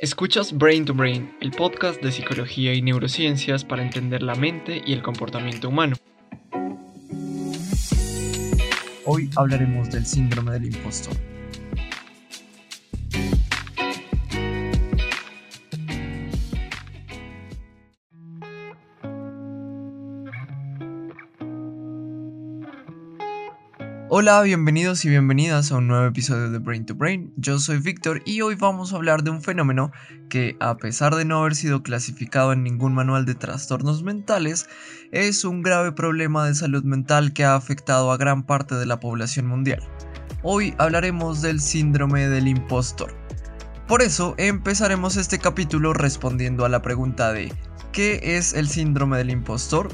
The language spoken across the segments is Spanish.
Escuchas Brain to Brain, el podcast de psicología y neurociencias para entender la mente y el comportamiento humano. Hoy hablaremos del síndrome del impostor. Hola, bienvenidos y bienvenidas a un nuevo episodio de Brain to Brain. Yo soy Víctor y hoy vamos a hablar de un fenómeno que, a pesar de no haber sido clasificado en ningún manual de trastornos mentales, es un grave problema de salud mental que ha afectado a gran parte de la población mundial. Hoy hablaremos del síndrome del impostor. Por eso empezaremos este capítulo respondiendo a la pregunta de ¿qué es el síndrome del impostor?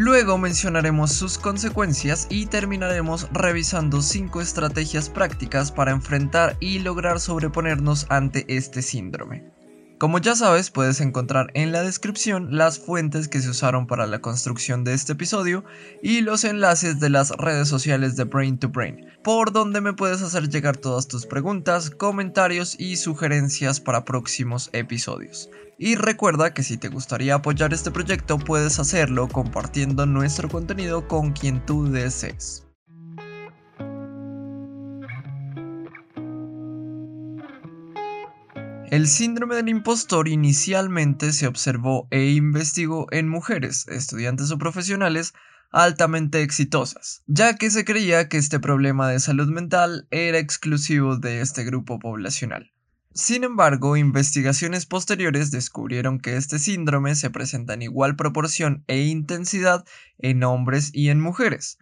Luego mencionaremos sus consecuencias y terminaremos revisando 5 estrategias prácticas para enfrentar y lograr sobreponernos ante este síndrome. Como ya sabes, puedes encontrar en la descripción las fuentes que se usaron para la construcción de este episodio y los enlaces de las redes sociales de Brain to Brain, por donde me puedes hacer llegar todas tus preguntas, comentarios y sugerencias para próximos episodios. Y recuerda que si te gustaría apoyar este proyecto puedes hacerlo compartiendo nuestro contenido con quien tú desees. El síndrome del impostor inicialmente se observó e investigó en mujeres, estudiantes o profesionales altamente exitosas, ya que se creía que este problema de salud mental era exclusivo de este grupo poblacional. Sin embargo, investigaciones posteriores descubrieron que este síndrome se presenta en igual proporción e intensidad en hombres y en mujeres,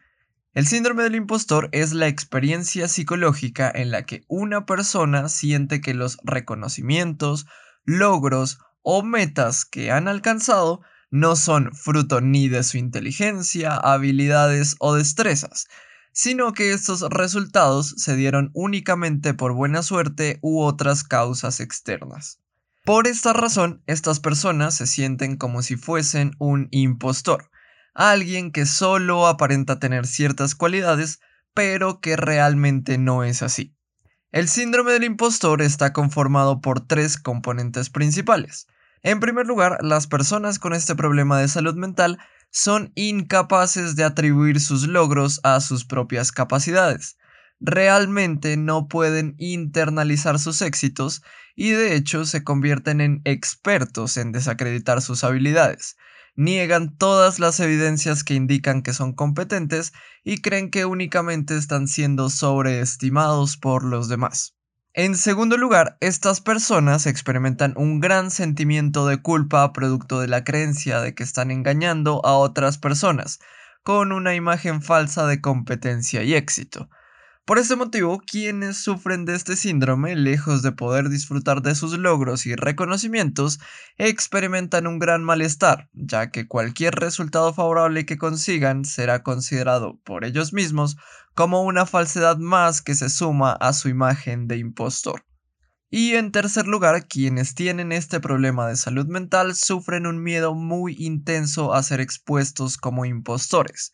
el síndrome del impostor es la experiencia psicológica en la que una persona siente que los reconocimientos, logros o metas que han alcanzado no son fruto ni de su inteligencia, habilidades o destrezas, sino que estos resultados se dieron únicamente por buena suerte u otras causas externas. Por esta razón, estas personas se sienten como si fuesen un impostor, alguien que solo aparenta tener ciertas cualidades, pero que realmente no es así. El síndrome del impostor está conformado por tres componentes principales. En primer lugar, las personas con este problema de salud mental son incapaces de atribuir sus logros a sus propias capacidades. Realmente no pueden internalizar sus éxitos y de hecho se convierten en expertos en desacreditar sus habilidades, niegan todas las evidencias que indican que son competentes y creen que únicamente están siendo sobreestimados por los demás. En segundo lugar, estas personas experimentan un gran sentimiento de culpa producto de la creencia de que están engañando a otras personas, con una imagen falsa de competencia y éxito. Por este motivo, quienes sufren de este síndrome, lejos de poder disfrutar de sus logros y reconocimientos, experimentan un gran malestar, ya que cualquier resultado favorable que consigan será considerado por ellos mismos como una falsedad más que se suma a su imagen de impostor. Y en tercer lugar, quienes tienen este problema de salud mental sufren un miedo muy intenso a ser expuestos como impostores,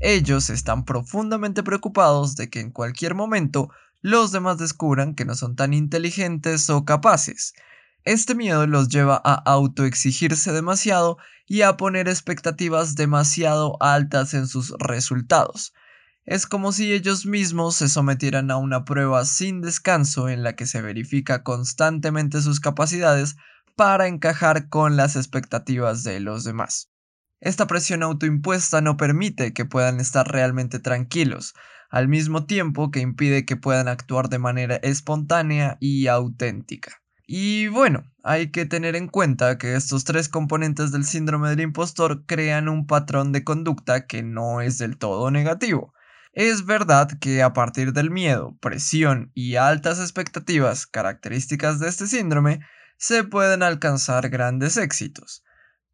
ellos están profundamente preocupados de que en cualquier momento los demás descubran que no son tan inteligentes o capaces. Este miedo los lleva a autoexigirse demasiado y a poner expectativas demasiado altas en sus resultados. Es como si ellos mismos se sometieran a una prueba sin descanso en la que se verifica constantemente sus capacidades para encajar con las expectativas de los demás. Esta presión autoimpuesta no permite que puedan estar realmente tranquilos, al mismo tiempo que impide que puedan actuar de manera espontánea y auténtica. Y bueno, hay que tener en cuenta que estos tres componentes del síndrome del impostor crean un patrón de conducta que no es del todo negativo. Es verdad que a partir del miedo, presión y altas expectativas características de este síndrome, se pueden alcanzar grandes éxitos.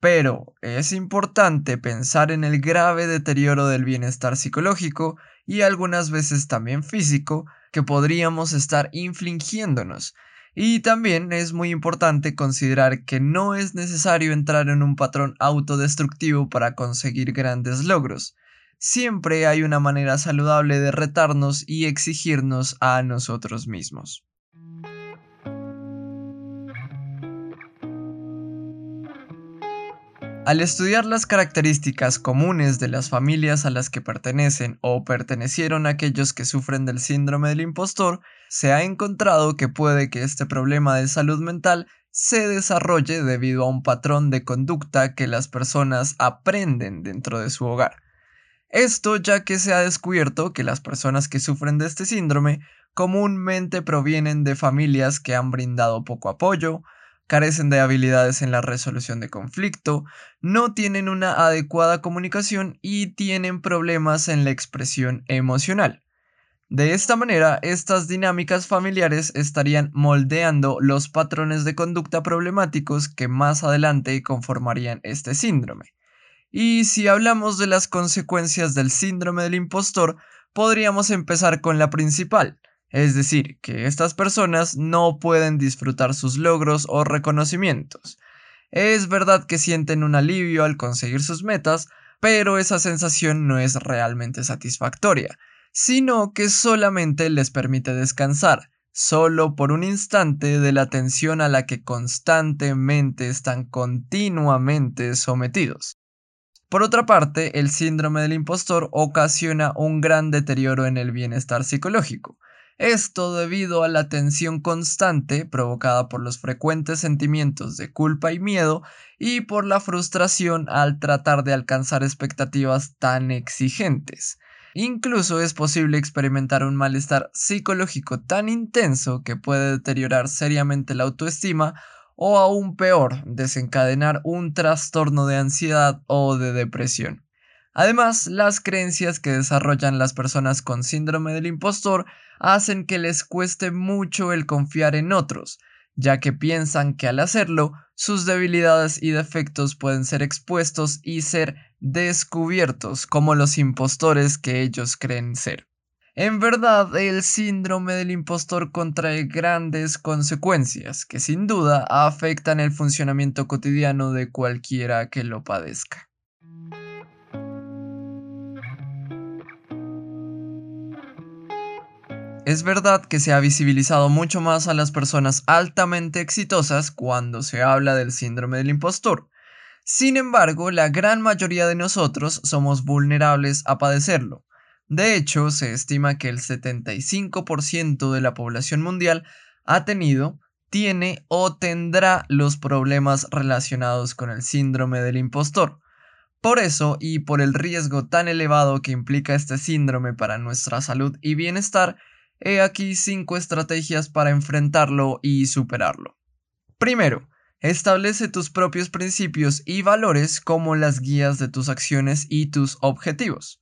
Pero es importante pensar en el grave deterioro del bienestar psicológico y algunas veces también físico que podríamos estar infligiéndonos. Y también es muy importante considerar que no es necesario entrar en un patrón autodestructivo para conseguir grandes logros. Siempre hay una manera saludable de retarnos y exigirnos a nosotros mismos. Al estudiar las características comunes de las familias a las que pertenecen o pertenecieron aquellos que sufren del síndrome del impostor, se ha encontrado que puede que este problema de salud mental se desarrolle debido a un patrón de conducta que las personas aprenden dentro de su hogar. Esto ya que se ha descubierto que las personas que sufren de este síndrome comúnmente provienen de familias que han brindado poco apoyo, carecen de habilidades en la resolución de conflicto, no tienen una adecuada comunicación y tienen problemas en la expresión emocional. De esta manera, estas dinámicas familiares estarían moldeando los patrones de conducta problemáticos que más adelante conformarían este síndrome. Y si hablamos de las consecuencias del síndrome del impostor, podríamos empezar con la principal, es decir, que estas personas no pueden disfrutar sus logros o reconocimientos. Es verdad que sienten un alivio al conseguir sus metas, pero esa sensación no es realmente satisfactoria, sino que solamente les permite descansar, solo por un instante de la tensión a la que constantemente están continuamente sometidos. Por otra parte, el síndrome del impostor ocasiona un gran deterioro en el bienestar psicológico, esto debido a la tensión constante provocada por los frecuentes sentimientos de culpa y miedo y por la frustración al tratar de alcanzar expectativas tan exigentes. Incluso es posible experimentar un malestar psicológico tan intenso que puede deteriorar seriamente la autoestima o aún peor, desencadenar un trastorno de ansiedad o de depresión. Además, las creencias que desarrollan las personas con síndrome del impostor hacen que les cueste mucho el confiar en otros, ya que piensan que al hacerlo, sus debilidades y defectos pueden ser expuestos y ser descubiertos como los impostores que ellos creen ser. En verdad, el síndrome del impostor contrae grandes consecuencias que sin duda afectan el funcionamiento cotidiano de cualquiera que lo padezca. Es verdad que se ha visibilizado mucho más a las personas altamente exitosas cuando se habla del síndrome del impostor. Sin embargo, la gran mayoría de nosotros somos vulnerables a padecerlo. De hecho, se estima que el 75% de la población mundial ha tenido, tiene o tendrá los problemas relacionados con el síndrome del impostor. Por eso, y por el riesgo tan elevado que implica este síndrome para nuestra salud y bienestar, He aquí cinco estrategias para enfrentarlo y superarlo. Primero, establece tus propios principios y valores como las guías de tus acciones y tus objetivos.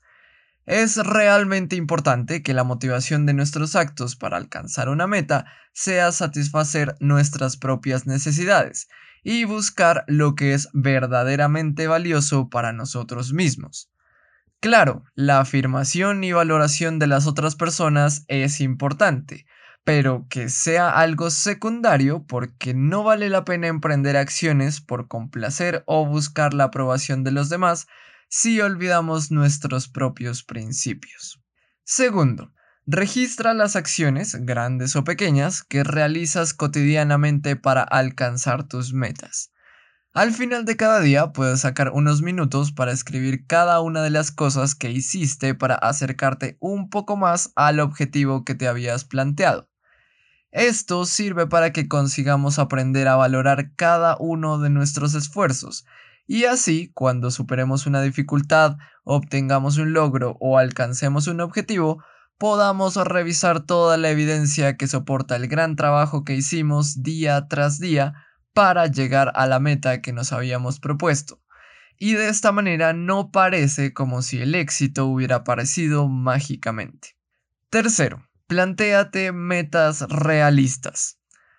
Es realmente importante que la motivación de nuestros actos para alcanzar una meta sea satisfacer nuestras propias necesidades y buscar lo que es verdaderamente valioso para nosotros mismos. Claro, la afirmación y valoración de las otras personas es importante, pero que sea algo secundario porque no vale la pena emprender acciones por complacer o buscar la aprobación de los demás si olvidamos nuestros propios principios. Segundo, registra las acciones, grandes o pequeñas, que realizas cotidianamente para alcanzar tus metas. Al final de cada día puedes sacar unos minutos para escribir cada una de las cosas que hiciste para acercarte un poco más al objetivo que te habías planteado. Esto sirve para que consigamos aprender a valorar cada uno de nuestros esfuerzos y así cuando superemos una dificultad, obtengamos un logro o alcancemos un objetivo, podamos revisar toda la evidencia que soporta el gran trabajo que hicimos día tras día para llegar a la meta que nos habíamos propuesto. Y de esta manera no parece como si el éxito hubiera aparecido mágicamente. Tercero, plantéate metas realistas.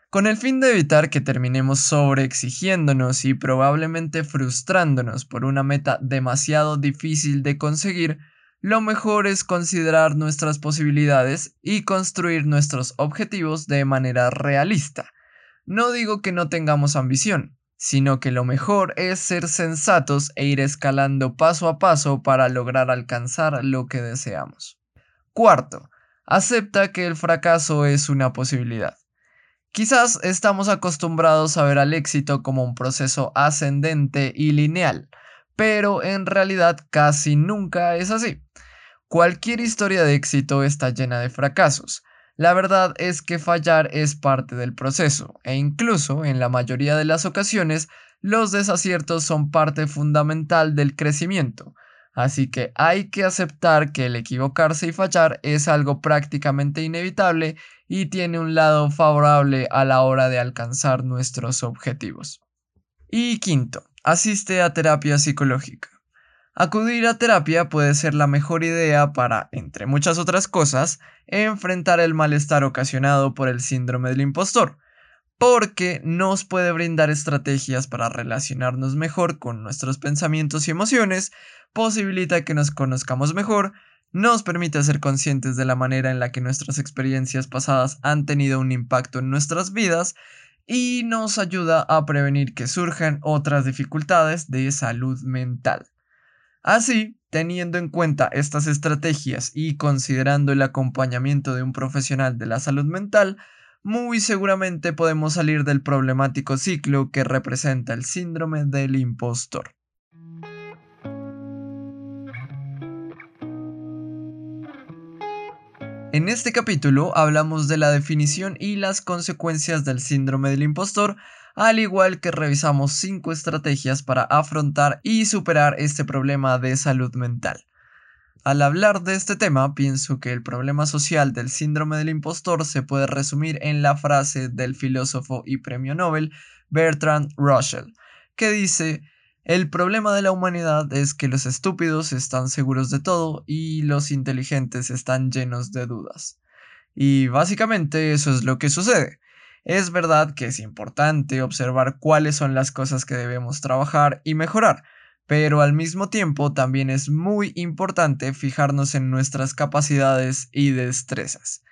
Con el fin de evitar que terminemos sobreexigiéndonos y probablemente frustrándonos por una meta demasiado difícil de conseguir, lo mejor es considerar nuestras posibilidades y construir nuestros objetivos de manera realista no digo que no tengamos ambición, sino que lo mejor es ser sensatos e ir escalando paso a paso para lograr alcanzar lo que deseamos. Cuarto, acepta que el fracaso es una posibilidad. Quizás estamos acostumbrados a ver al éxito como un proceso ascendente y lineal, pero en realidad casi nunca es así. Cualquier historia de éxito está llena de fracasos. La verdad es que fallar es parte del proceso, e incluso en la mayoría de las ocasiones los desaciertos son parte fundamental del crecimiento. Así que hay que aceptar que el equivocarse y fallar es algo prácticamente inevitable y tiene un lado favorable a la hora de alcanzar nuestros objetivos. Y quinto, asiste a terapia psicológica. Acudir a terapia puede ser la mejor idea para, entre muchas otras cosas, enfrentar el malestar ocasionado por el síndrome del impostor, porque nos puede brindar estrategias para relacionarnos mejor con nuestros pensamientos y emociones, posibilita que nos conozcamos mejor, nos permite ser conscientes de la manera en la que nuestras experiencias pasadas han tenido un impacto en nuestras vidas y nos ayuda a prevenir que surjan otras dificultades de salud mental. Así, teniendo en cuenta estas estrategias y considerando el acompañamiento de un profesional de la salud mental, muy seguramente podemos salir del problemático ciclo que representa el síndrome del impostor. En este capítulo hablamos de la definición y las consecuencias del síndrome del impostor, al igual que revisamos 5 estrategias para afrontar y superar este problema de salud mental. Al hablar de este tema, pienso que el problema social del síndrome del impostor se puede resumir en la frase del filósofo y premio Nobel Bertrand Russell, que dice, el problema de la humanidad es que los estúpidos están seguros de todo y los inteligentes están llenos de dudas. Y básicamente eso es lo que sucede. Es verdad que es importante observar cuáles son las cosas que debemos trabajar y mejorar, pero al mismo tiempo también es muy importante fijarnos en nuestras capacidades y destrezas.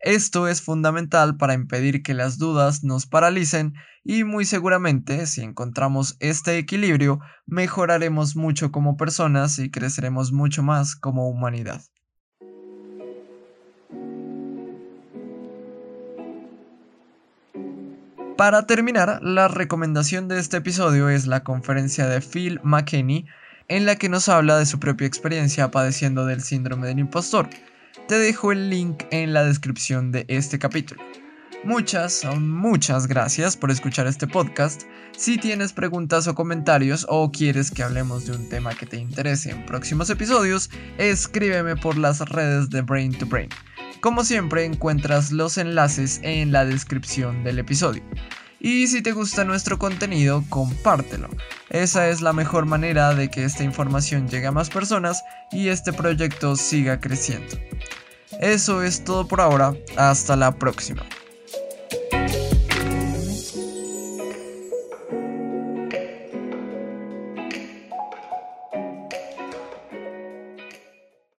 Esto es fundamental para impedir que las dudas nos paralicen y muy seguramente si encontramos este equilibrio mejoraremos mucho como personas y creceremos mucho más como humanidad. Para terminar, la recomendación de este episodio es la conferencia de Phil McKinney, en la que nos habla de su propia experiencia padeciendo del síndrome del impostor. Te dejo el link en la descripción de este capítulo. Muchas, muchas gracias por escuchar este podcast. Si tienes preguntas o comentarios o quieres que hablemos de un tema que te interese en próximos episodios, escríbeme por las redes de Brain to Brain. Como siempre encuentras los enlaces en la descripción del episodio. Y si te gusta nuestro contenido, compártelo. Esa es la mejor manera de que esta información llegue a más personas y este proyecto siga creciendo. Eso es todo por ahora, hasta la próxima.